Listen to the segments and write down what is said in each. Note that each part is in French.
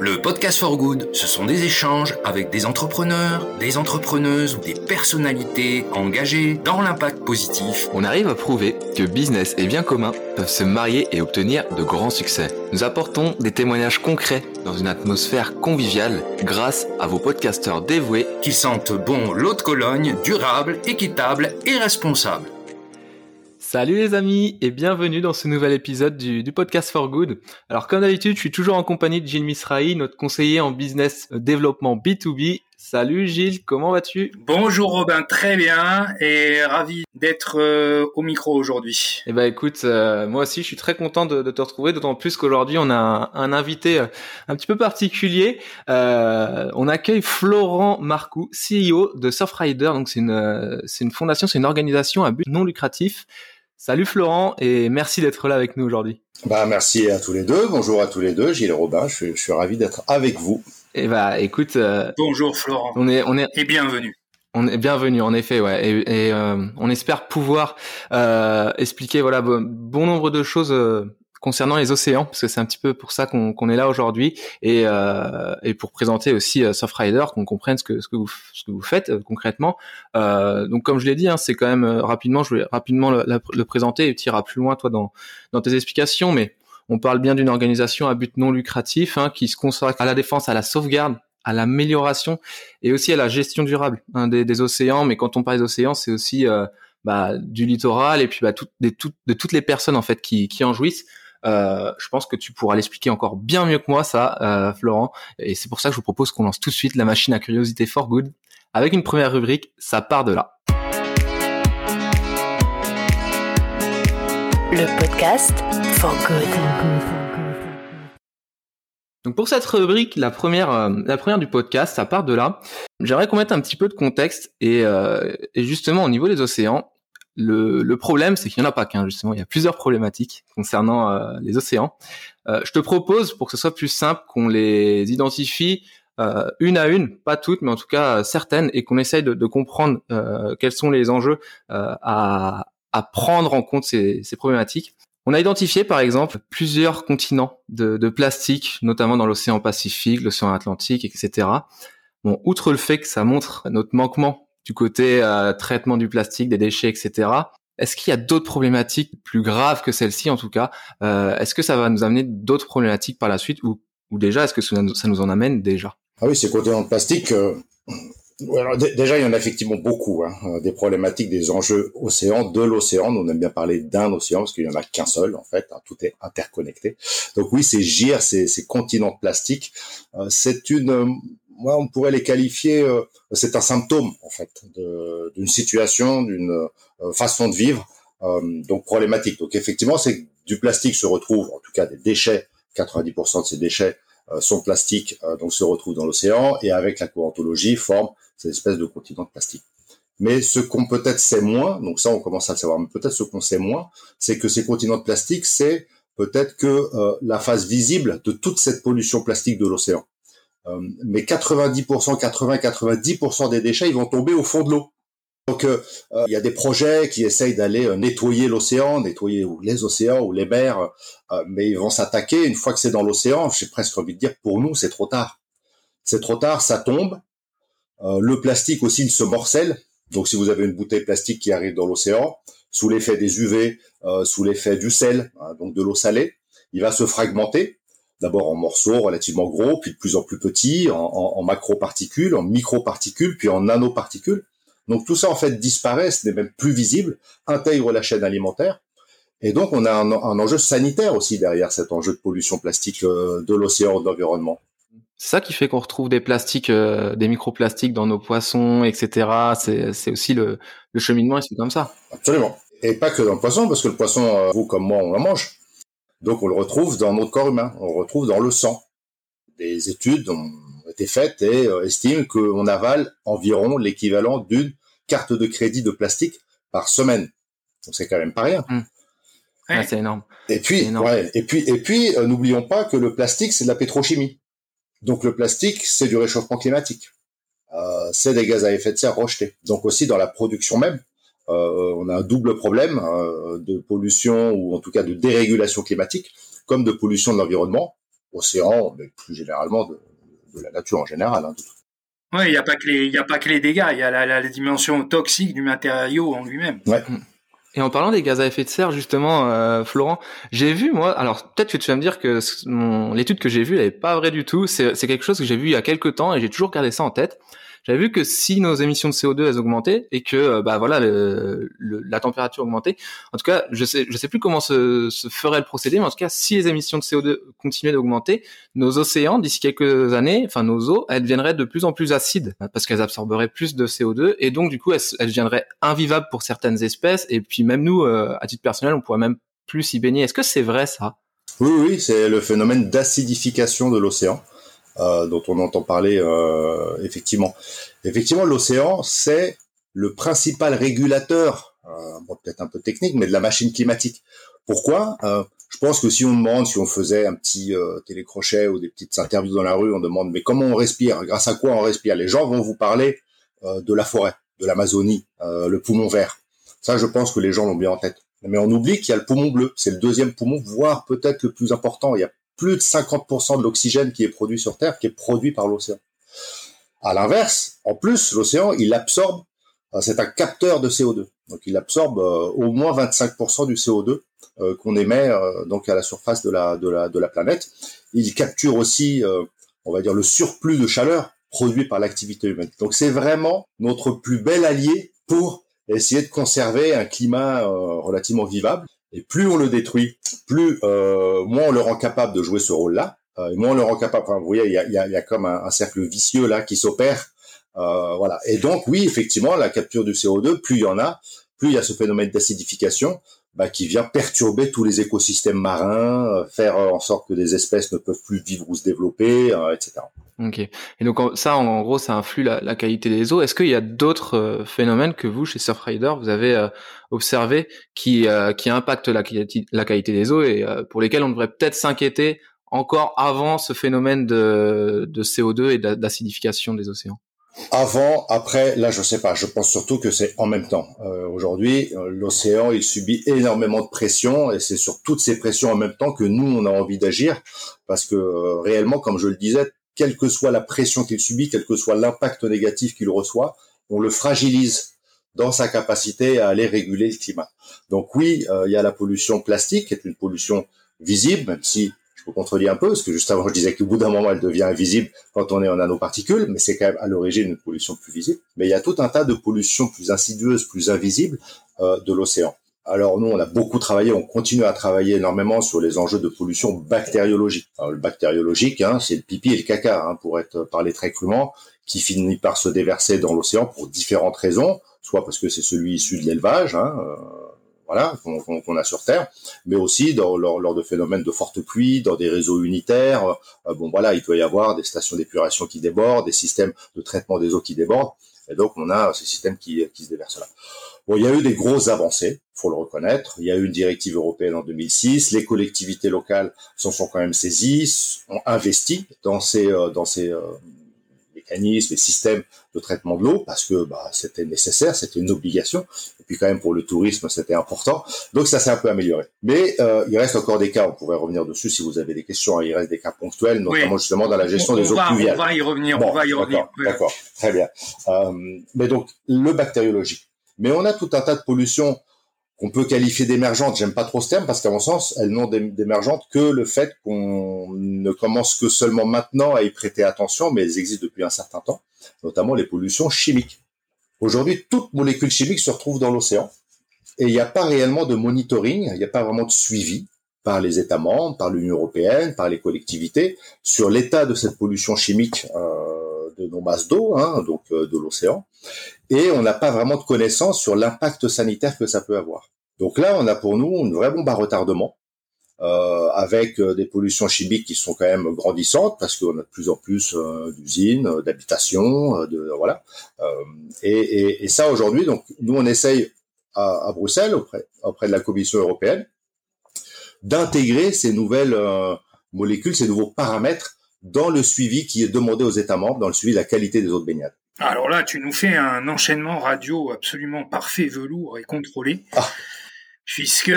Le podcast for good, ce sont des échanges avec des entrepreneurs, des entrepreneuses ou des personnalités engagées dans l'impact positif. On arrive à prouver que business et bien commun peuvent se marier et obtenir de grands succès. Nous apportons des témoignages concrets dans une atmosphère conviviale grâce à vos podcasteurs dévoués qui sentent bon l'eau de Cologne, durable, équitable et responsable. Salut les amis et bienvenue dans ce nouvel épisode du, podcast For Good. Alors comme d'habitude, je suis toujours en compagnie de Gilles Misrahi, notre conseiller en business développement B2B. Salut Gilles, comment vas-tu? Bonjour Robin, très bien et ravi d'être euh, au micro aujourd'hui. Eh ben écoute, euh, moi aussi je suis très content de, te retrouver, d'autant plus qu'aujourd'hui on a un, invité euh, un petit peu particulier. on accueille Florent Marcoux, CEO de Softrider. Donc c'est une c'est une fondation, c'est une organisation à but non lucratif Salut Florent et merci d'être là avec nous aujourd'hui. Bah merci à tous les deux. Bonjour à tous les deux. Gilles Robin, je suis, ravi d'être avec vous. Et eh bah écoute. Euh, Bonjour Florent. On est on est et bienvenue. On est bienvenue en effet, ouais, et, euh, on espère pouvoir euh, expliquer voilà bon, nombre de choses concernant les océans, parce que c'est un petit peu pour ça qu'on est là aujourd'hui, et, euh, et pour présenter aussi euh, Softrider, qu'on comprenne ce que, ce que, vous, ce que vous faites euh, concrètement. Euh, donc comme je l'ai dit, hein, c'est quand même euh, rapidement, je vais rapidement le, le présenter et tu iras plus loin toi dans, dans tes explications, mais on parle bien d'une organisation à but non lucratif hein, qui se consacre à la défense, à la sauvegarde, à l'amélioration et aussi à la gestion durable hein, des, des, océans. Mais quand on parle des océans, c'est aussi euh, bah, du littoral et puis bah, tout, des, tout, de toutes les personnes en fait qui, qui en jouissent. Euh, je pense que tu pourras l'expliquer encore bien mieux que moi, ça, euh, Florent. Et c'est pour ça que je vous propose qu'on lance tout de suite la machine à curiosité for good avec une première rubrique. Ça part de là. Le podcast for good. Donc pour cette rubrique, la première, euh, la première du podcast, ça part de là. J'aimerais qu'on mette un petit peu de contexte et, et justement au niveau des océans, le, le problème, c'est qu'il n'y en a pas qu'un, justement. Il y a plusieurs problématiques concernant euh, les océans. Euh, je te propose, pour que ce soit plus simple, qu'on les identifie euh, une à une, pas toutes, mais en tout cas certaines, et qu'on essaye de, de comprendre quels sont les enjeux à, à, prendre en compte ces, ces, problématiques. On a identifié, par exemple, plusieurs continents de, de plastique, notamment dans l'océan Pacifique, l'océan Atlantique, etc. Bon, outre le fait que ça montre notre manquement du côté euh, traitement du plastique, des déchets, etc. Est-ce qu'il y a d'autres problématiques plus graves que celle-ci en tout cas? Euh, Est-ce que ça va nous amener d'autres problématiques par la suite ou, déjà est-ce que ça nous en amène déjà? Ah oui, ces contenants de plastique. Euh... Déjà, il y en a effectivement beaucoup, hein, des problématiques, des enjeux océans, de l'océan. On aime bien parler d'un océan parce qu'il y en a qu'un seul, en fait. Hein, tout est interconnecté. Donc oui, ces GIR, ces, continents de plastique, c'est une moi, on pourrait les qualifier, euh, c'est un symptôme en fait d'une situation, d'une euh, façon de vivre, euh, donc problématique. Donc effectivement, c'est du plastique se retrouve, en tout cas des déchets, 90% de ces déchets sont plastiques, donc se retrouvent dans l'océan et avec la courantologie forment cette espèce de continent de plastique. Mais ce qu'on peut-être sait moins, donc ça on commence à le savoir, mais peut-être ce qu'on sait moins, c'est que ces continents de plastique, c'est peut-être que la phase visible de toute cette pollution plastique de l'océan. Euh, mais 90%, 80-90% des déchets, ils vont tomber au fond de l'eau. Donc, euh, euh, il y a des projets qui essayent d'aller nettoyer l'océan, nettoyer les océans ou les mers, mais ils vont s'attaquer une fois que c'est dans l'océan. J'ai presque envie de dire, pour nous, c'est trop tard. C'est trop tard, ça tombe. le plastique aussi, il se morcelle. Donc, si vous avez une bouteille plastique qui arrive dans l'océan, sous l'effet des UV, sous l'effet du sel, hein, donc de l'eau salée, il va se fragmenter d'abord en morceaux relativement gros, puis de plus en plus petits, en, en, en macro-particules, en micro-particules, puis en nanoparticules. Donc tout ça en fait disparaît, ce n'est même plus visible, intègre la chaîne alimentaire. Et donc on a un, enjeu sanitaire aussi derrière cet enjeu de pollution plastique euh, de l'océan, de l'environnement. C'est ça qui fait qu'on retrouve des plastiques, euh, des microplastiques dans nos poissons, etc. C'est aussi le, le cheminement, c'est comme ça. Absolument. Et pas que dans le poisson, parce que le poisson, euh, vous comme moi, on le mange. Donc on le retrouve dans notre corps humain, on le retrouve dans le sang. Des études ont été faites et euh, estiment qu'on avale environ l'équivalent d'une carte de crédit de plastique par semaine. Donc c'est quand même pas rien. Mmh. c'est énorme. Et puis, et puis, et puis, euh, n'oublions pas que le plastique c'est de la pétrochimie. Donc le plastique c'est du réchauffement climatique. Euh, c'est des gaz à effet de serre rejetés. Donc aussi dans la production même, on a un double problème euh, de pollution ou en tout cas de dérégulation climatique, comme de pollution de l'environnement océans, mais plus généralement de, la nature en général. Hein, oui, il n'y a pas que les, il a pas que les dégâts, il y a la, dimension toxique du matériau en lui-même. Ouais. Et en parlant des gaz à effet de serre, justement, euh, Florent, j'ai vu moi, alors peut-être que tu vas me dire que l'étude que j'ai vue, elle est pas vraie du tout. C'est quelque chose que j'ai vu il y a quelques temps et j'ai toujours gardé ça en tête j'avais vu que si nos émissions de CO2 elles augmentaient et que euh, bah voilà le, la température augmentait, en tout cas je sais je sais plus comment se, se, ferait le procédé, mais en tout cas si les émissions de CO2 continuaient d'augmenter, nos océans d'ici quelques années, enfin nos eaux, elles deviendraient de plus en plus acides parce qu'elles absorberaient plus de CO2 et donc du coup elles, elles deviendraient invivables pour certaines espèces et puis même nous euh, à titre personnel on pourrait même plus y baigner. Est-ce que c'est vrai ça? Oui oui, c'est le phénomène d'acidification de l'océan. Euh, dont on entend parler euh, effectivement. Effectivement, l'océan, c'est le principal régulateur, euh, bon, peut-être un peu technique, mais de la machine climatique. Pourquoi? Je pense que si on demande, si on faisait un petit télécrochet ou des petites interviews dans la rue, on demande mais comment on respire? Grâce à quoi on respire? Les gens vont vous parler de la forêt, de l'Amazonie, le poumon vert. Ça, je pense que les gens l'ont bien en tête. Mais on oublie qu'il y a le poumon bleu. C'est le deuxième poumon, voire peut-être le plus important. Il y a plus de 50% de l'oxygène qui est produit sur Terre, qui est produit par l'océan. À l'inverse, en plus, l'océan, il absorbe, euh, c'est un capteur de CO2. Donc, il absorbe euh, au moins 25% du CO2 euh, qu'on émet donc à la surface de la, planète. Il capture aussi, on va dire, le surplus de chaleur produit par l'activité humaine. Donc, c'est vraiment notre plus bel allié pour essayer de conserver un climat relativement vivable. Et plus on le détruit, plus euh, moins on le rend capable de jouer ce rôle-là. Euh, et moins on le rend capable. Enfin, vous voyez, il y a, y a, comme un, cercle vicieux là qui s'opère. Euh, voilà. Et donc oui, effectivement, la capture du CO2, plus il y en a, plus il y a ce phénomène d'acidification bah, qui vient perturber tous les écosystèmes marins, faire en sorte que des espèces ne peuvent plus vivre ou se développer, etc. Ok. Et donc ça, en gros, ça influe la, la qualité des eaux. Est-ce qu'il y a d'autres euh, phénomènes que vous, chez Surfrider, vous avez euh, observé qui qui impactent la, la qualité des eaux et pour lesquels on devrait peut-être s'inquiéter encore avant ce phénomène de, de CO2 et d'acidification des océans? Avant, après, là, je sais pas. Je pense surtout que c'est en même temps. Euh, Aujourd'hui, euh, l'océan, il subit énormément de pression, et c'est sur toutes ces pressions en même temps que nous, on a envie d'agir, parce que euh, réellement, comme je le disais, quelle que soit la pression qu'il subit, quel que soit l'impact négatif qu'il reçoit, on le fragilise dans sa capacité à aller réguler le climat. Donc oui, euh, il y a la pollution plastique, qui est une pollution visible, même si je vous contredis un peu, parce que juste avant, je disais qu'au bout d'un moment, elle devient invisible quand on est en nanoparticules, mais c'est quand même à l'origine une pollution plus visible. Mais il y a tout un tas de pollutions plus insidieuses, plus invisibles euh, de l'océan. Alors nous, on a beaucoup travaillé, on continue à travailler énormément sur les enjeux de pollution bactériologique. Alors, le bactériologique, hein, c'est le pipi et le caca, hein, pour être parlé très crûment, qui finit par se déverser dans l'océan pour différentes raisons, soit parce que c'est celui issu de l'élevage, hein, euh, voilà, qu'on a sur Terre, mais aussi lors, de phénomènes de forte pluie, dans des réseaux unitaires. Euh, bon, voilà, il peut y avoir des stations d'épuration qui débordent, des systèmes de traitement des eaux qui débordent, et donc on a ces systèmes qui, qui se déversent là. Bon, il y a eu des grosses avancées, faut le reconnaître. Il y a eu une directive européenne en 2006. Les collectivités locales s'en sont quand même saisies, ont investi dans ces euh, dans ces euh, mécanismes et systèmes de traitement de l'eau parce que bah, c'était nécessaire, c'était une obligation. Et puis quand même pour le tourisme, c'était important. Donc ça s'est un peu amélioré. Mais euh, il reste encore des cas, on pourrait revenir dessus si vous avez des questions. Hein. Il reste des cas ponctuels, notamment justement dans la gestion des eaux pluviales. On va y revenir, on va y revenir. D'accord, très bien. Euh, mais donc le bactériologique. Mais on a tout un tas de pollutions qu'on peut qualifier d'émergentes. J'aime pas trop ce terme parce qu'à mon sens, elles n'ont d'émergentes que le fait qu'on ne commence que seulement maintenant à y prêter attention, mais elles existent depuis un certain temps, notamment les pollutions chimiques. Aujourd'hui, toute molécule chimique se retrouve dans l'océan et il n'y a pas réellement de monitoring, il n'y a pas vraiment de suivi par les États membres, par l'Union européenne, par les collectivités sur l'état de cette pollution chimique euh, de nos masses d'eau, hein, donc euh, de l'océan et on n'a pas vraiment de connaissances sur l'impact sanitaire que ça peut avoir. Donc là, on a pour nous une vraie bombe à retardement, euh, avec euh, des pollutions chimiques qui sont quand même grandissantes, parce qu'on a de plus en plus d'usines, d'habitations, de voilà. Et, ça aujourd'hui, donc nous on essaye à, Bruxelles auprès de la Commission européenne d'intégrer ces nouvelles molécules, ces nouveaux paramètres dans le suivi qui est demandé aux États membres, dans le suivi de la qualité des eaux de baignade. Alors là, tu nous fais un enchaînement radio absolument parfait, velours et contrôlé. Ah. puisque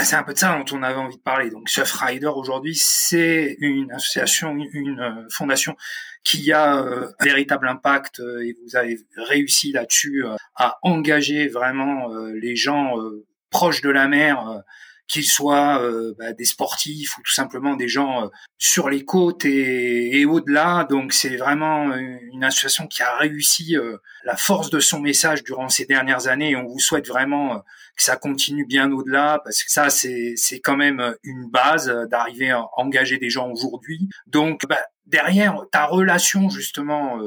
c'est un peu de ça dont on avait envie de parler. Donc Surfrider aujourd'hui, c'est une association, une fondation qui a un véritable impact et vous avez réussi là-dessus à engager vraiment les gens proches de la mer qu'ils soient euh, bah, des sportifs ou tout simplement des gens euh, sur les côtes et, et au-delà. Donc c'est vraiment une association qui a réussi euh, la force de son message durant ces dernières années et on vous souhaite vraiment que ça continue bien au-delà parce que ça c'est c'est quand même une base d'arriver à engager des gens aujourd'hui. Donc bah, derrière ta relation justement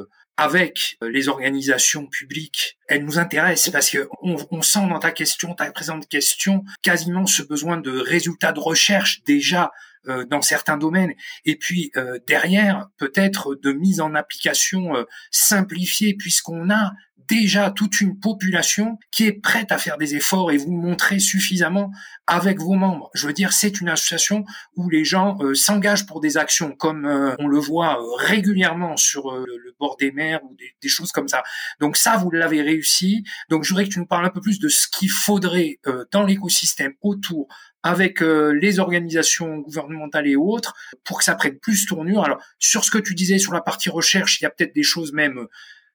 avec euh, les organisations publiques, elle nous intéresse parce que on, sent dans ta question, ta présente question, quasiment ce besoin de résultats de recherche déjà euh, dans certains domaines, et puis euh, derrière peut-être de mise en application simplifiée puisqu'on a déjà toute une population qui est prête à faire des efforts et vous montrer suffisamment avec vos membres. Je veux dire, c'est une association où les gens euh, s'engagent pour des actions, comme euh, on le voit euh, régulièrement sur le bord des mers ou des, des, choses comme ça. Donc ça, vous l'avez réussi. Donc je voudrais que tu nous parles un peu plus de ce qu'il faudrait dans l'écosystème autour avec les organisations gouvernementales et autres pour que ça prenne plus tournure. Alors sur ce que tu disais sur la partie recherche, il y a peut-être des choses même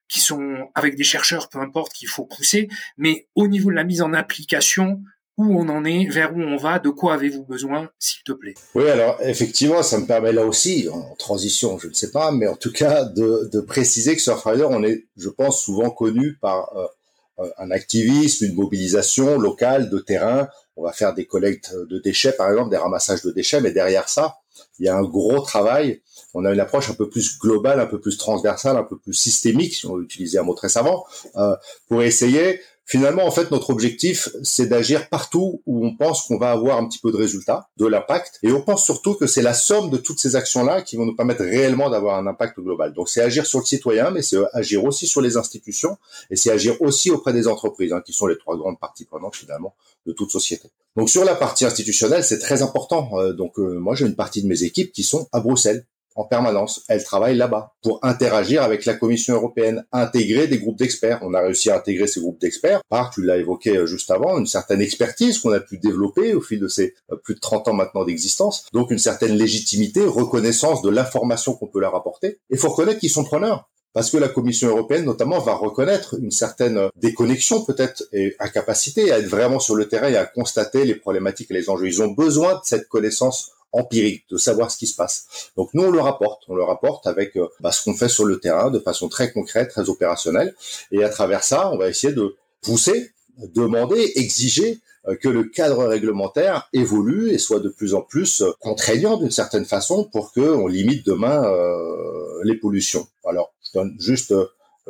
qui sont avec des chercheurs, peu importe, qu'il faut pousser, mais au niveau de la mise en application, où on en est, vers où on va, de quoi avez-vous besoin, s'il te plaît? Oui, alors effectivement, ça me permet là aussi, en transition, je ne sais pas, mais en tout cas de, préciser que Surfrider, on est, je pense, souvent connu par euh, euh, un activisme, une mobilisation locale de terrain. On va faire des collectes de déchets, par exemple, des ramassages de déchets, mais derrière ça, il y a un gros travail on a une approche un peu plus globale, un peu plus transversale, un peu plus systémique, si on veut utiliser un mot très savant, euh, pour essayer. Finalement, en fait, notre objectif, c'est d'agir partout où on pense qu'on va avoir un petit peu de résultat, de l'impact, et on pense surtout que c'est la somme de toutes ces actions-là qui vont nous permettre réellement d'avoir un impact global. Donc, c'est agir sur le citoyen, mais c'est agir aussi sur les institutions, et c'est agir aussi auprès des entreprises, hein, qui sont les trois grandes parties prenantes finalement de toute société. Donc, sur la partie institutionnelle, c'est très important. Euh, donc, euh, moi, j'ai une partie de mes équipes qui sont à Bruxelles, en permanence. Elle travaille là-bas pour interagir avec la Commission européenne, intégrer des groupes d'experts. On a réussi à intégrer ces groupes d'experts par, tu l'as évoqué euh, juste avant, une certaine expertise qu'on a pu développer au fil de ces euh, plus de 30 ans maintenant d'existence. Donc une certaine légitimité, reconnaissance de l'information qu'on peut leur apporter. Il faut reconnaître qu'ils sont preneurs parce que la Commission européenne notamment va reconnaître une certaine euh, déconnexion peut-être et incapacité à être vraiment sur le terrain et à constater les problématiques et les enjeux. Ils ont besoin de cette connaissance empirique, de savoir ce qui se passe. Donc nous, on le rapporte, on le rapporte avec euh, bah, ce qu'on fait sur le terrain de façon très concrète, très opérationnelle. Et à travers ça, on va essayer de pousser, demander, exiger euh, que le cadre réglementaire évolue et soit de plus en plus euh, contraignant d'une certaine façon pour qu'on limite demain les pollutions. Alors, je donne juste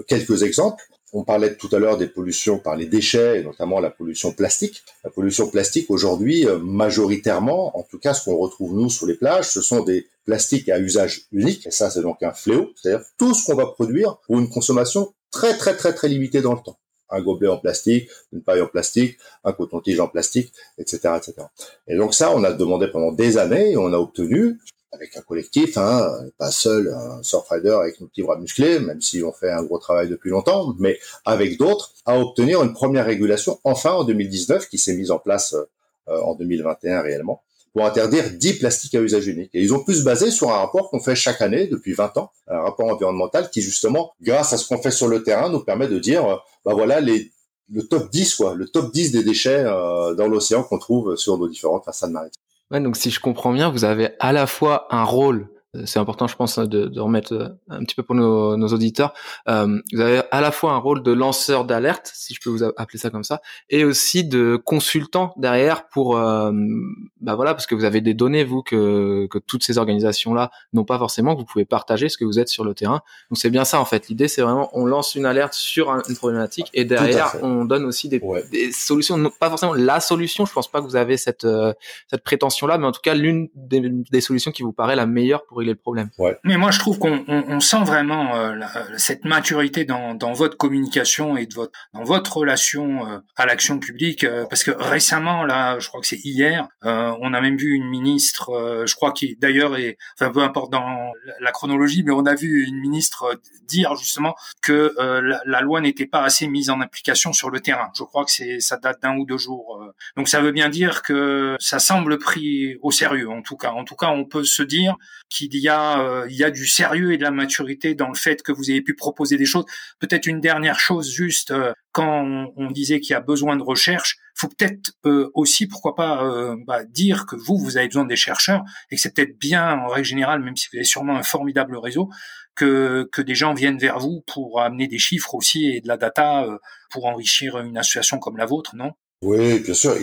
quelques exemples. On parlait tout à l'heure des pollutions par les déchets, et notamment la pollution plastique. La pollution plastique aujourd'hui, euh, majoritairement, en tout cas ce qu'on retrouve nous sur les plages, ce sont des plastiques à usage unique, et ça c'est donc un fléau, c'est-à-dire tout ce qu'on va produire pour une consommation très très très très limitée dans le temps. Un gobelet en plastique, une paille en plastique, un coton-tige en plastique, etc., etc. Et donc ça, on a demandé pendant des années et on a obtenu avec un collectif, hein, pas seul, un surfrider avec nos petits bras musclés, même si on fait un gros travail depuis longtemps, mais avec d'autres, à obtenir une première régulation enfin en 2019 qui s'est mise en place euh, en 2021 réellement pour interdire 10 plastiques à usage unique. Et ils ont pu se baser sur un rapport qu'on fait chaque année depuis 20 ans, un rapport environnemental qui justement, grâce à ce qu'on fait sur le terrain, nous permet de dire, euh, bah voilà les le top 10 quoi, le top 10 des déchets euh, dans l'océan qu'on trouve sur nos différentes façades maritimes. Ouais, donc si je comprends bien, vous avez à la fois un rôle c'est important, je pense, de, de, remettre euh, un petit peu pour nos, nos auditeurs. Euh, vous avez à la fois un rôle de lanceur d'alerte, si je peux vous appeler ça comme ça, et aussi de consultant derrière pour, euh, bah voilà, parce que vous avez des données vous que, que toutes ces organisations-là n'ont pas forcément, que vous pouvez partager ce que vous êtes sur le terrain. Donc c'est bien ça en fait. L'idée c'est vraiment on lance une alerte sur une problématique et derrière on donne aussi des, des, solutions, non, pas forcément la solution. Je pense pas que vous avez cette cette prétention là, mais en tout cas l'une des, des solutions qui vous paraît la meilleure pour régler le problème. Mais moi, je trouve qu'on on, on sent vraiment euh, cette maturité dans, dans, votre communication et de votre, dans votre relation euh, à l'action publique, euh, parce que récemment, là, je crois que c'est hier, on a même vu une ministre, je crois qui d'ailleurs est, enfin peu importe dans la chronologie, mais on a vu une ministre dire justement que la, la, loi n'était pas assez mise en application sur le terrain. Je crois que c'est ça date d'un ou deux jours. Donc ça veut bien dire que ça semble pris au sérieux, en tout cas. En tout cas, on peut se dire qu'il euh, il y a du sérieux et de la maturité dans le fait que vous avez pu proposer des choses. Peut-être une dernière chose juste euh, quand on, disait qu'il y a besoin de recherche, faut peut-être euh, aussi pourquoi pas bah, dire que vous vous avez besoin des chercheurs et que c'est peut-être bien en règle générale, même si vous avez sûrement un formidable réseau, que, que des gens viennent vers vous pour amener des chiffres aussi et de la data pour enrichir une association comme la vôtre, non? Oui, bien sûr,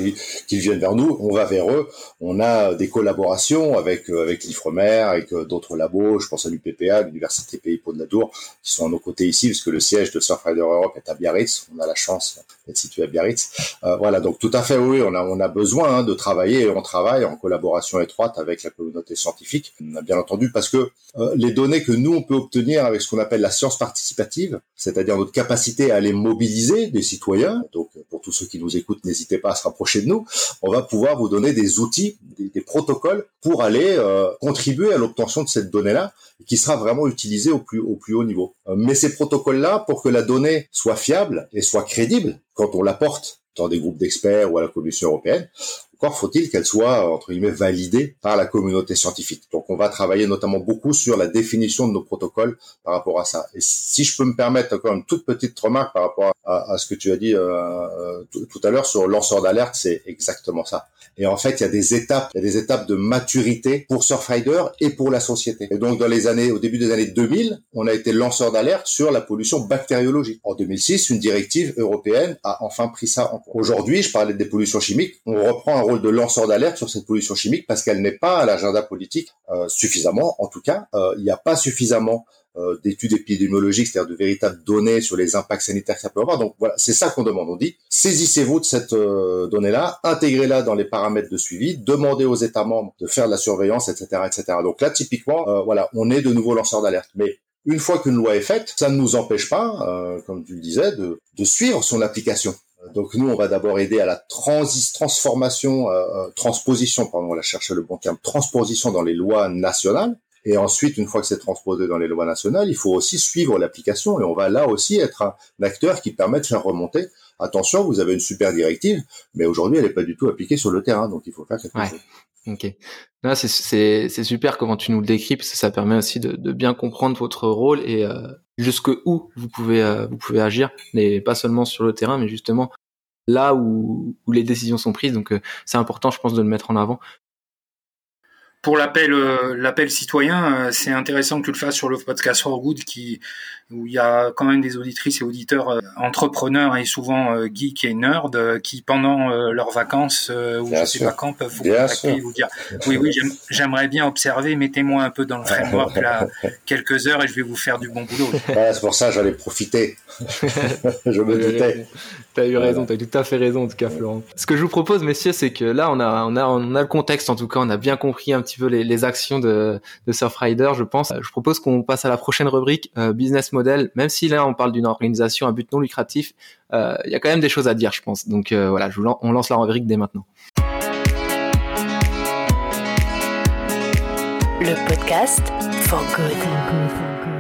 qu'ils viennent vers nous, on va vers eux. On a des collaborations avec euh, avec l'Ifremer, avec euh, d'autres labos. Je pense à l'UPPA, l'Université Pays Pau de Nadour, qui sont à nos côtés ici, parce que le siège de Surfrider Europe est à Biarritz. On a la chance d'être situé à Biarritz. Euh, voilà, donc tout à fait, oui, on a on a besoin hein, de travailler et on travaille en collaboration étroite avec la communauté scientifique. Bien entendu parce que les données que nous on peut obtenir avec ce qu'on appelle la science participative, c'est-à-dire notre capacité à aller mobiliser des citoyens. Donc pour tous ceux qui nous écoutent n'hésitez pas à se rapprocher de nous. On va pouvoir vous donner des outils, des, protocoles pour aller euh, contribuer à l'obtention de cette donnée-là, qui sera vraiment utilisée au plus, au plus haut niveau. Euh, mais ces protocoles-là, pour que la donnée soit fiable et soit crédible quand on l'apporte dans des groupes d'experts ou à la Commission européenne, encore faut-il qu'elle soit, entre guillemets, validée par la communauté scientifique. Donc on va travailler notamment beaucoup sur la définition de nos protocoles par rapport à ça. Et si je peux me permettre encore une toute petite remarque par rapport à, ce que tu as dit euh, euh, tout à l'heure sur lanceur d'alerte, c'est exactement ça. Et en fait, il y a des étapes, il y a des étapes de maturité pour Surfrider et pour la société. Et donc, dans les années, au début des années 2000, on a été lanceur d'alerte sur la pollution bactériologique. En 2006, une directive européenne a enfin pris ça en compte. Aujourd'hui, je parlais des pollutions chimiques. On reprend rôle de lanceur d'alerte sur cette pollution chimique parce qu'elle n'est pas à l'agenda politique euh, suffisamment. En tout cas, euh, il n'y a pas suffisamment euh, d'études épidémiologiques, c'est-à-dire de véritables données sur les impacts sanitaires que ça peut avoir. Donc voilà, c'est ça qu'on demande. On dit saisissez-vous de cette donnée-là, intégrez-la dans les paramètres de suivi, demandez aux États membres de faire de la surveillance, etc., etc. Donc là, typiquement, voilà, on est de nouveau lanceur d'alerte. Mais une fois qu'une loi est faite, ça ne nous empêche pas, comme tu le disais, de suivre son application. Donc nous, on va d'abord aider à la transi transformation, transposition, pardon, on va chercher le bon terme, transposition dans les lois nationales. Et ensuite, une fois que c'est transposé dans les lois nationales, il faut aussi suivre l'application et on va là aussi être un, acteur qui permet de faire remonter. Attention, vous avez une super directive, mais aujourd'hui, elle n'est pas du tout appliquée sur le terrain, donc il faut faire quelque chose. Ok. Là, c'est super comment tu nous le décris, parce que ça permet aussi de, de bien comprendre votre rôle et euh, jusque où vous pouvez euh, vous pouvez agir, mais pas seulement sur le terrain, mais justement là où, les décisions sont prises. Donc, euh, c'est important, je pense, de le mettre en avant pour l'appel euh, l'appel citoyen, euh, c'est intéressant que tu le fasses sur le podcast For Good qui où il y a quand même des auditrices et auditeurs euh, entrepreneurs et souvent geeks et nerds qui pendant leurs vacances ou je sais pas quand peuvent vous contacter et vous dire oui oui j'aimerais bien observer mettez-moi un peu dans le framework là quelques heures et je vais vous faire du bon boulot. c'est pour ça j'allais profiter. je me doutais. T'as eu raison, t'as tout à fait raison en tout cas, Florent. Ce que je vous propose, messieurs, c'est que là, on a, on a, on a le contexte en tout cas, on a bien compris un petit peu les, les actions de, de Surfrider, je pense. Je propose qu'on passe à la prochaine rubrique, euh, business model. Même si là, on parle d'une organisation à but non lucratif, euh, il y a quand même des choses à dire, je pense. Donc euh, voilà, je on lance la rubrique dès maintenant. Le podcast for good.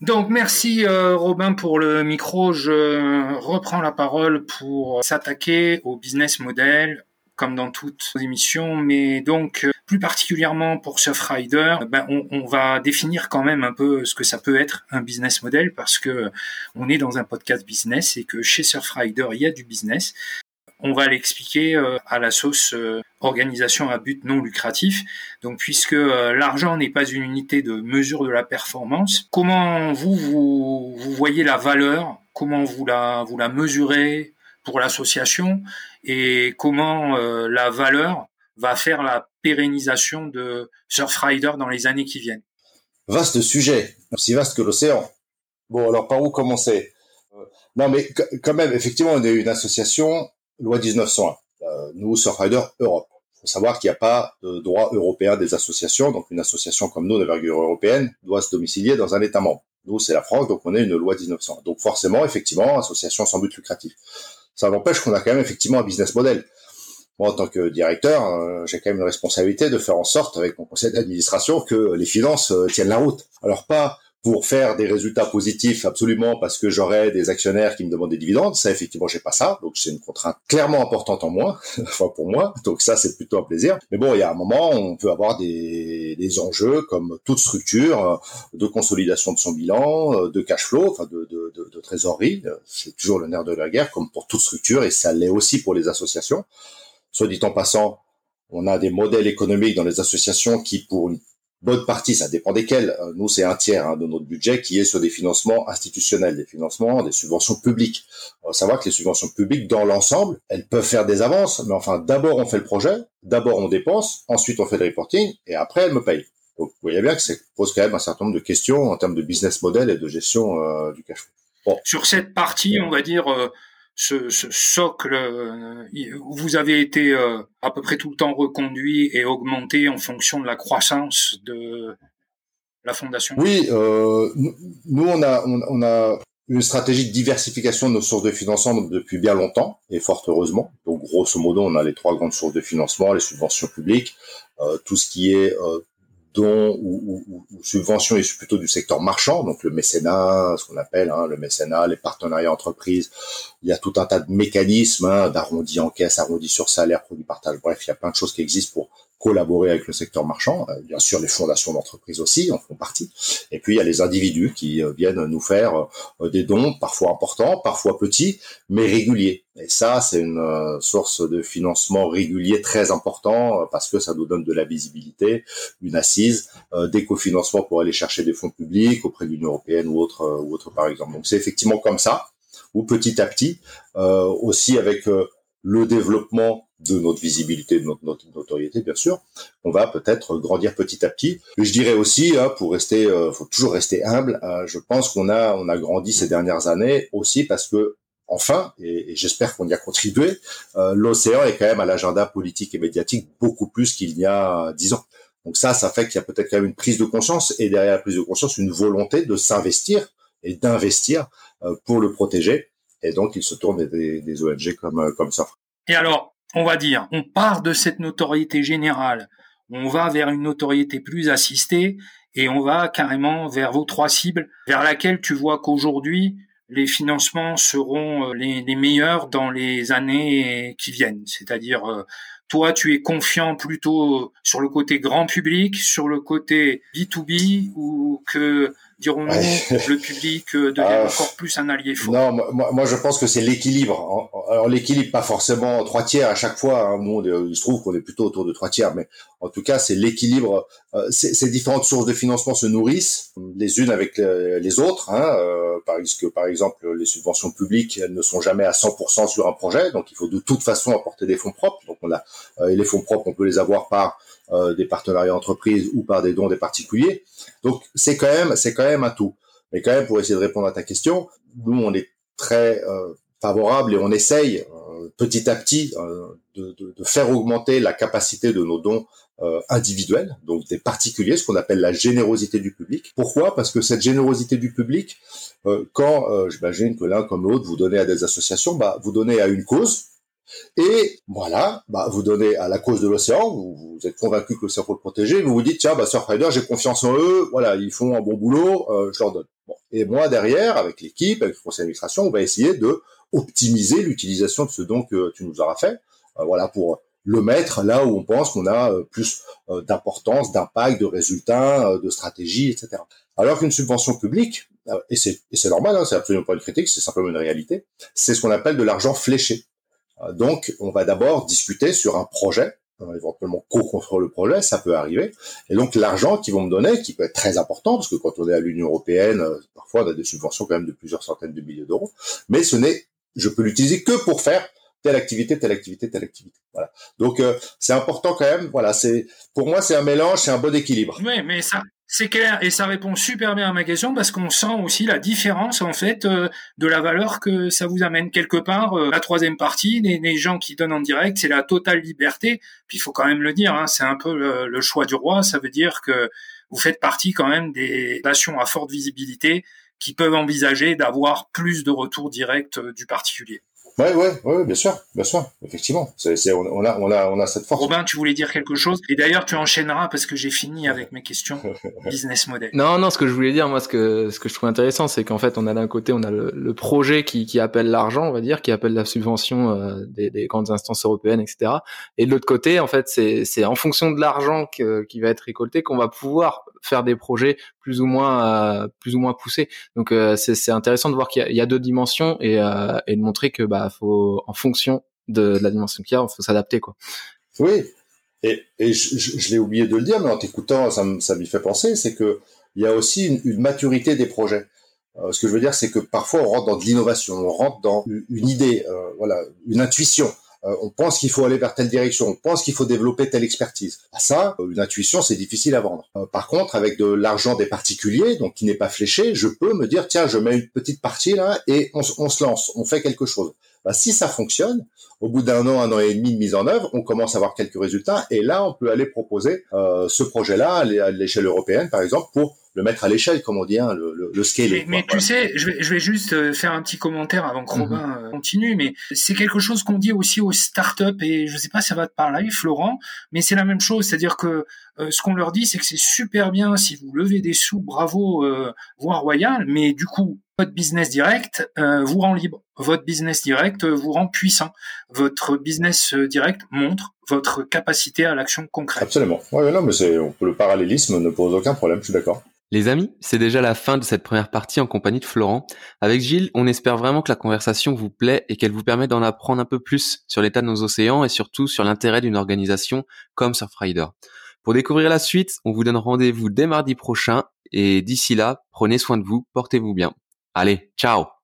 Donc merci euh, Robin pour le micro. Je reprends la parole pour s'attaquer au business model comme dans toutes les émissions, mais donc euh, plus particulièrement pour Surfrider, ben on, va définir quand même un peu ce que ça peut être un business model parce que on est dans un podcast business et que chez Surfrider il y a du business. On va l'expliquer euh, à la sauce euh, organisation à but non lucratif. Donc, puisque euh, l'argent n'est pas une unité de mesure de la performance, comment vous, vous, voyez la valeur? Comment vous la, vous la mesurez? Pour l'association Et comment la valeur va faire la pérennisation de Surfrider dans les années qui viennent Vaste sujet, aussi vaste que l'océan. Bon, alors par où commencer? Non, mais quand même, effectivement, on est une association loi 1901. Euh, nous, Surfrider Europe. faut savoir qu'il n'y a pas de droit européen des associations. Donc, une association comme nous, d'envergure européenne, doit se domicilier dans un État membre. Nous, c'est la France, donc on est une loi 1900. Donc, forcément, effectivement, association sans but lucratif. Ça n'empêche qu'on a quand même effectivement un business model. Moi, en tant que directeur, euh, j'ai quand même une responsabilité de faire en sorte, avec mon conseil d'administration, que les finances euh, tiennent la route. Alors, pas pour faire des résultats positifs absolument parce que j'aurais des actionnaires qui me demandent des dividendes. Ça, effectivement, j'ai pas ça. Donc, c'est une contrainte clairement importante en moi, enfin pour moi. Donc ça, c'est plutôt un plaisir. Mais bon, il y a un moment, on peut avoir des, des enjeux comme toute structure de consolidation de son bilan, de cash flow, enfin de, de, de, de trésorerie. C'est toujours le nerf de la guerre, comme pour toute structure, et ça l'est aussi pour les associations. Soit dit en passant, on a des modèles économiques dans les associations qui, pour une bonne partie, ça dépend desquels. Euh, nous, c'est un tiers hein, de notre budget qui est sur des financements institutionnels, des financements, des subventions publiques. On va savoir que les subventions publiques, dans l'ensemble, elles peuvent faire des avances, mais enfin, d'abord on fait le projet, d'abord on dépense, ensuite on fait le reporting, et après elles me payent. Donc, vous voyez bien que ça pose quand même un certain nombre de questions en termes de business model et de gestion euh, du cash flow. Bon. Sur cette partie, on va dire, euh, ce, socle, euh, vous avez été euh, à peu près tout le temps reconduit et augmenté en fonction de la croissance de la fondation Oui, euh, nous on a, une stratégie de diversification de nos sources de financement depuis bien longtemps et fort heureusement. Donc grosso modo, on a les trois grandes sources de financement, les subventions publiques, tout ce qui est ou, ou, subventions plutôt du secteur marchand, donc le mécénat, ce qu'on appelle hein, le mécénat, les partenariats entreprises. Il y a tout un tas de mécanismes hein, d'arrondi en caisse, arrondi sur salaire, produit partage. Bref, il y a plein de choses qui existent pour collaborer avec le secteur marchand. Euh, bien sûr, les fondations d'entreprise aussi en font partie. Et puis, il y a les individus qui euh, viennent nous faire euh, des dons, parfois importants, parfois petits, mais réguliers. Et ça, c'est une source de financement régulier très important parce que ça nous donne de la visibilité, une assise, des cofinancements pour aller chercher des fonds publics auprès de l'Union européenne ou autre, ou autre par exemple. Donc, c'est effectivement comme ça, ou petit à petit, aussi avec le développement de notre visibilité, de notre, notre, notoriété, bien sûr, on va peut-être grandir petit à petit. Je dirais aussi, hein, pour rester, euh, faut toujours rester humble. Euh, je pense qu'on a, on a grandi ces dernières années aussi parce que, enfin, et, et j'espère qu'on y a contribué, euh, l'océan est quand même à l'agenda politique et médiatique beaucoup plus qu'il y a dix ans. Donc ça, ça fait qu'il y a peut-être quand même une prise de conscience et derrière la prise de conscience, une volonté de s'investir et d'investir euh, pour le protéger. Et donc, il se tourne des, des ONG comme comme ça. Et alors, on va dire, on part de cette notoriété générale, on va vers une notoriété plus assistée et on va carrément vers vos trois cibles, vers laquelle tu vois qu'aujourd'hui les financements seront euh, les, les, meilleurs dans les années qui viennent. C'est-à-dire, euh, toi, tu es confiant plutôt sur le côté grand public, sur le côté B2B, ou que dirons le public euh, devient ah, encore plus un allié fort Non, moi, moi je pense que c'est l'équilibre. Alors l'équilibre, pas forcément trois tiers à chaque fois. Hein. Nous, il se trouve qu'on est plutôt autour de trois tiers, mais en tout cas, c'est l'équilibre. Euh, ces différentes sources de financement se nourrissent les unes avec les autres. Hein. Euh, par, que, par exemple, les subventions publiques elles ne sont jamais à 100% sur un projet, donc il faut de toute façon apporter des fonds propres. Donc on a et les fonds propres, on peut les avoir par euh, des partenariats entreprises ou par des dons des particuliers. Donc c'est quand même c'est quand même un tout. Mais quand même pour essayer de répondre à ta question, nous on est très euh, favorable et on essaye euh, petit à petit euh, de, de, de, faire augmenter la capacité de nos dons euh, individuels, donc des particuliers, ce qu'on appelle la générosité du public. Pourquoi? Parce que cette générosité du public, quand j'imagine que l'un comme l'autre vous donnez à des associations, bah, vous donnez à une cause, et voilà, bah, vous donnez à la cause de l'océan, vous, êtes convaincu que l'océan faut le protéger, vous vous dites, tiens, bah, Surfrider, j'ai confiance en eux, voilà, ils font un bon boulot, euh, je leur donne. Et moi, derrière, avec l'équipe, avec le conseil d'administration, on va essayer de optimiser l'utilisation de ce don que tu nous auras fait, euh, voilà, pour le mettre là où on pense qu'on a euh, plus d'importance, d'impact, de résultats, de stratégie, etc. Alors qu'une subvention publique, et c'est normal, hein, c'est absolument pas une critique, c'est simplement une réalité, c'est ce qu'on appelle de l'argent fléché. Euh, donc, on va d'abord discuter sur un projet, euh, éventuellement co-construire le projet, ça peut arriver. Et donc, l'argent qu'ils vont me donner, qui peut être très important, parce que quand on est à l'Union européenne, euh, parfois on a des subventions quand même de plusieurs centaines de milliers d'euros, mais ce n'est, je peux l'utiliser que pour faire telle activité, telle activité, telle activité. Voilà. Donc c'est important quand même. Voilà, c'est pour moi c'est un mélange, c'est un bon équilibre. Oui, mais ça, C'est clair et ça répond super bien à ma question parce qu'on sent aussi la différence en fait euh, de la valeur que ça vous amène quelque part. Euh, la troisième partie, les, gens qui donnent en direct, c'est la totale liberté. Puis il faut quand même le dire, hein, c'est un peu le, choix du roi. Ça veut dire que vous faites partie quand même des nations à forte visibilité qui peuvent envisager d'avoir plus de retours directs euh, du particulier. Ouais, ouais, ouais, bien sûr, bien sûr, effectivement. C'est, c'est, on, a, on a, on a cette force. Robin, tu voulais dire quelque chose? Et d'ailleurs, tu enchaîneras parce que j'ai fini avec mes questions business model. Non, non, ce que je voulais dire, moi, ce que, ce que je trouve intéressant, c'est qu'en fait, on a d'un côté, on a le, le projet qui, qui appelle l'argent, on va dire, qui appelle la subvention euh, des, des, grandes instances européennes, etc. Et de l'autre côté, en fait, c'est, c'est en fonction de l'argent qui va être récolté qu'on va pouvoir faire des projets plus ou moins euh, plus ou moins poussés. Donc euh, c'est intéressant de voir qu'il y, a deux dimensions et, euh, et de montrer que bah faut en fonction de, la dimension qu'il y a, faut s'adapter quoi. Oui. Et, et je, l'ai oublié de le dire, mais en t'écoutant, ça, m'y fait penser, c'est que il y a aussi une, maturité des projets. Ce que je veux dire, c'est que parfois on rentre dans de l'innovation, on rentre dans une idée, voilà, une intuition. Euh, on pense qu'il faut aller vers telle direction, on pense qu'il faut développer telle expertise. À ça, euh, une intuition, c'est difficile à vendre. Euh, par contre, avec de l'argent des particuliers, donc qui n'est pas fléché, je peux me dire, tiens, je mets une petite partie là et on, se lance, on fait quelque chose. Bah, si ça fonctionne, au bout d'un an, un an et demi de mise en œuvre, on commence à avoir quelques résultats et là, on peut aller proposer ce projet-là à l'échelle européenne, par exemple, pour le mettre à l'échelle, comme on dit, hein, le, le. Mais, tu sais, je vais, je vais juste euh, faire un petit commentaire avant que mhm. Robin euh, continue, mais c'est quelque chose qu'on dit aussi aux startups, et je sais pas si ça va te parler, Florent, mais c'est la même chose, c'est-à-dire que euh, ce qu'on leur dit, c'est que c'est super bien si vous levez des sous, bravo, voire royal, mais du coup, votre business direct vous rend libre. Votre business direct vous rend puissant. Votre business direct montre votre capacité à l'action concrète. Absolument. Ouais, non, mais c'est le parallélisme ne pose aucun problème. Je suis d'accord. Les amis, c'est déjà la fin de cette première partie en compagnie de Florent. Avec Gilles, on espère vraiment que la conversation vous plaît et qu'elle vous permet d'en apprendre un peu plus sur l'état de nos océans et surtout sur l'intérêt d'une organisation comme Surfrider. Pour découvrir la suite, on vous donne rendez-vous dès mardi prochain et d'ici là, prenez soin de vous, portez-vous bien. Allez, ciao